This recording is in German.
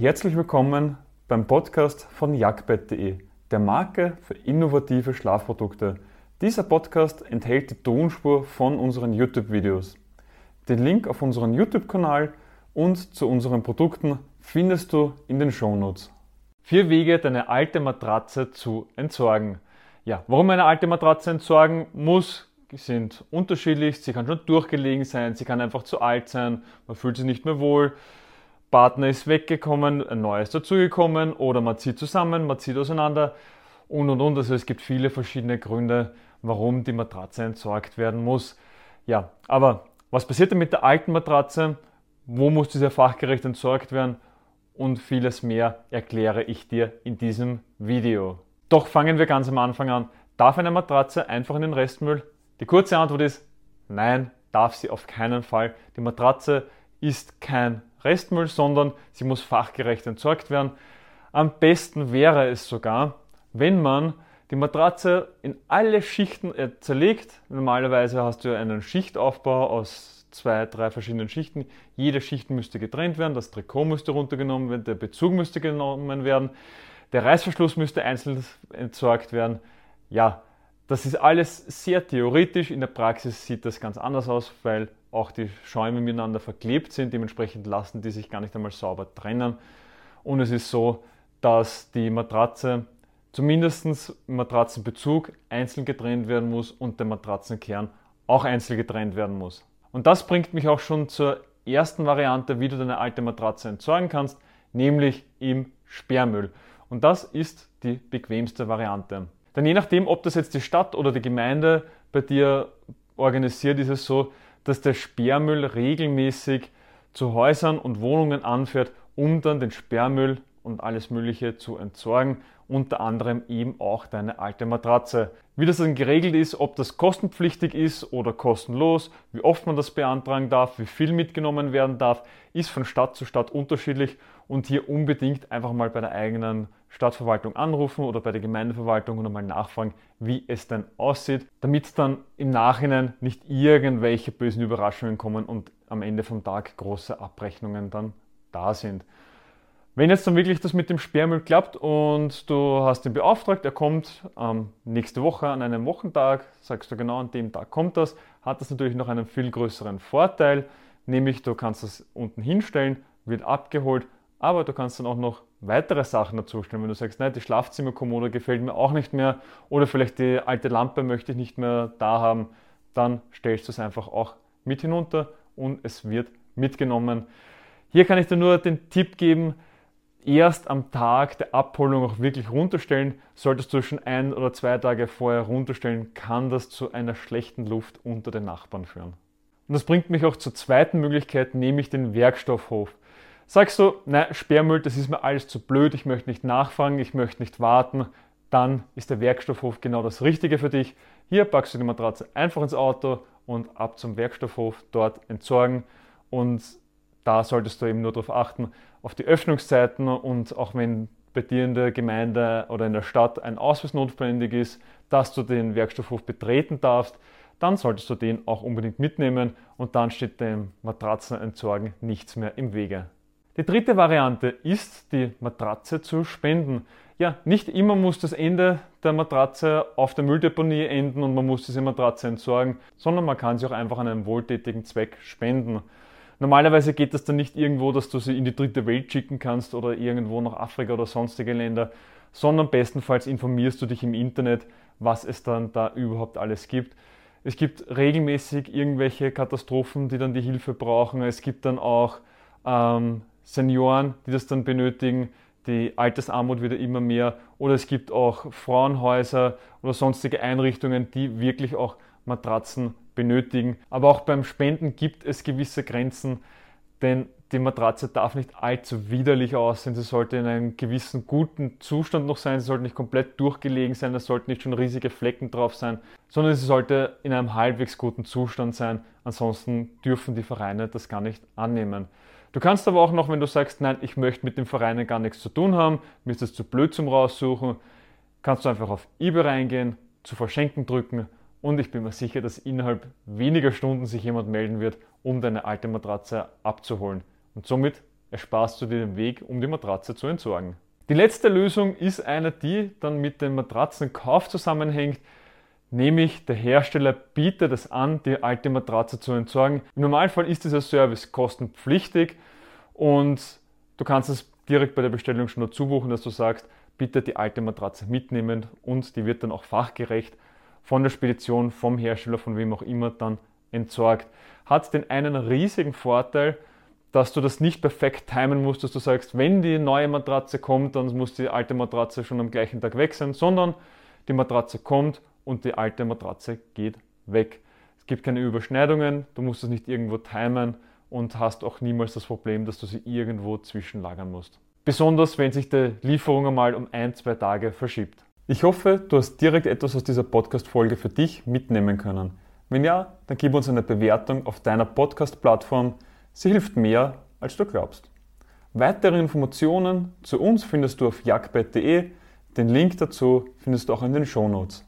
Herzlich willkommen beim Podcast von jagdbett.de, der Marke für innovative Schlafprodukte. Dieser Podcast enthält die Tonspur von unseren YouTube-Videos. Den Link auf unseren YouTube-Kanal und zu unseren Produkten findest du in den Shownotes. Vier Wege, deine alte Matratze zu entsorgen. Ja, warum eine alte Matratze entsorgen muss, sind unterschiedlich. Sie kann schon durchgelegen sein, sie kann einfach zu alt sein, man fühlt sich nicht mehr wohl. Partner ist weggekommen, ein neues dazugekommen oder man zieht zusammen, man zieht auseinander und und und. Also es gibt viele verschiedene Gründe, warum die Matratze entsorgt werden muss. Ja, aber was passiert denn mit der alten Matratze? Wo muss diese fachgerecht entsorgt werden? Und vieles mehr erkläre ich dir in diesem Video. Doch fangen wir ganz am Anfang an. Darf eine Matratze einfach in den Restmüll? Die kurze Antwort ist nein, darf sie auf keinen Fall. Die Matratze ist kein Restmüll, sondern sie muss fachgerecht entsorgt werden. Am besten wäre es sogar, wenn man die Matratze in alle Schichten äh, zerlegt. Normalerweise hast du einen Schichtaufbau aus zwei, drei verschiedenen Schichten. Jede Schicht müsste getrennt werden, das Trikot müsste runtergenommen werden, der Bezug müsste genommen werden, der Reißverschluss müsste einzeln entsorgt werden. Ja, das ist alles sehr theoretisch. In der Praxis sieht das ganz anders aus, weil auch die Schäume miteinander verklebt sind. Dementsprechend lassen die sich gar nicht einmal sauber trennen. Und es ist so, dass die Matratze zumindest im Matratzenbezug einzeln getrennt werden muss und der Matratzenkern auch einzeln getrennt werden muss. Und das bringt mich auch schon zur ersten Variante, wie du deine alte Matratze entsorgen kannst, nämlich im Sperrmüll. Und das ist die bequemste Variante. Denn je nachdem, ob das jetzt die Stadt oder die Gemeinde bei dir organisiert, ist es so, dass der Sperrmüll regelmäßig zu Häusern und Wohnungen anfährt, um dann den Sperrmüll und alles Mögliche zu entsorgen, unter anderem eben auch deine alte Matratze. Wie das dann geregelt ist, ob das kostenpflichtig ist oder kostenlos, wie oft man das beantragen darf, wie viel mitgenommen werden darf, ist von Stadt zu Stadt unterschiedlich und hier unbedingt einfach mal bei der eigenen Stadtverwaltung anrufen oder bei der Gemeindeverwaltung und einmal nachfragen, wie es denn aussieht, damit dann im Nachhinein nicht irgendwelche bösen Überraschungen kommen und am Ende vom Tag große Abrechnungen dann da sind. Wenn jetzt dann wirklich das mit dem Sperrmüll klappt und du hast ihn beauftragt, er kommt ähm, nächste Woche an einem Wochentag, sagst du genau an dem Tag kommt das, hat das natürlich noch einen viel größeren Vorteil, nämlich du kannst das unten hinstellen, wird abgeholt, aber du kannst dann auch noch weitere Sachen dazustellen. Wenn du sagst, nein, die Schlafzimmerkommode gefällt mir auch nicht mehr oder vielleicht die alte Lampe möchte ich nicht mehr da haben, dann stellst du es einfach auch mit hinunter und es wird mitgenommen. Hier kann ich dir nur den Tipp geben, erst am Tag der Abholung auch wirklich runterstellen. Solltest du schon ein oder zwei Tage vorher runterstellen, kann das zu einer schlechten Luft unter den Nachbarn führen. Und das bringt mich auch zur zweiten Möglichkeit, nämlich den Werkstoffhof. Sagst du, nein, Sperrmüll, das ist mir alles zu blöd, ich möchte nicht nachfragen, ich möchte nicht warten, dann ist der Werkstoffhof genau das Richtige für dich. Hier packst du die Matratze einfach ins Auto und ab zum Werkstoffhof dort entsorgen. Und da solltest du eben nur darauf achten, auf die Öffnungszeiten und auch wenn bei dir in der Gemeinde oder in der Stadt ein Ausweis notwendig ist, dass du den Werkstoffhof betreten darfst, dann solltest du den auch unbedingt mitnehmen und dann steht dem Matratzenentsorgen nichts mehr im Wege. Die dritte Variante ist, die Matratze zu spenden. Ja, nicht immer muss das Ende der Matratze auf der Mülldeponie enden und man muss diese Matratze entsorgen, sondern man kann sie auch einfach an einen wohltätigen Zweck spenden. Normalerweise geht das dann nicht irgendwo, dass du sie in die dritte Welt schicken kannst oder irgendwo nach Afrika oder sonstige Länder, sondern bestenfalls informierst du dich im Internet, was es dann da überhaupt alles gibt. Es gibt regelmäßig irgendwelche Katastrophen, die dann die Hilfe brauchen. Es gibt dann auch ähm, Senioren, die das dann benötigen. Die Altersarmut wird ja immer mehr. Oder es gibt auch Frauenhäuser oder sonstige Einrichtungen, die wirklich auch Matratzen benötigen. Aber auch beim Spenden gibt es gewisse Grenzen, denn die Matratze darf nicht allzu widerlich aussehen. Sie sollte in einem gewissen guten Zustand noch sein. Sie sollte nicht komplett durchgelegen sein. Es sollten nicht schon riesige Flecken drauf sein, sondern sie sollte in einem halbwegs guten Zustand sein. Ansonsten dürfen die Vereine das gar nicht annehmen. Du kannst aber auch noch, wenn du sagst, nein, ich möchte mit dem Verein gar nichts zu tun haben, mir ist das zu blöd zum Raussuchen, kannst du einfach auf eBay reingehen, zu verschenken drücken und ich bin mir sicher, dass innerhalb weniger Stunden sich jemand melden wird, um deine alte Matratze abzuholen. Und somit ersparst du dir den Weg, um die Matratze zu entsorgen. Die letzte Lösung ist eine, die dann mit dem Matratzenkauf zusammenhängt, nämlich der Hersteller bietet es an, die alte Matratze zu entsorgen. Im Normalfall ist dieser Service kostenpflichtig und du kannst es direkt bei der Bestellung schon dazu buchen, dass du sagst, bitte die alte Matratze mitnehmen und die wird dann auch fachgerecht von der Spedition, vom Hersteller, von wem auch immer dann entsorgt. Hat den einen riesigen Vorteil, dass du das nicht perfekt timen musst, dass du sagst, wenn die neue Matratze kommt, dann muss die alte Matratze schon am gleichen Tag weg sein, sondern die Matratze kommt und die alte Matratze geht weg. Es gibt keine Überschneidungen, du musst es nicht irgendwo timen und hast auch niemals das Problem, dass du sie irgendwo zwischenlagern musst. Besonders wenn sich die Lieferung einmal um ein, zwei Tage verschiebt. Ich hoffe, du hast direkt etwas aus dieser Podcast-Folge für dich mitnehmen können. Wenn ja, dann gib uns eine Bewertung auf deiner Podcast-Plattform Sie hilft mehr, als du glaubst. Weitere Informationen zu uns findest du auf jagdbett.de. Den Link dazu findest du auch in den Shownotes.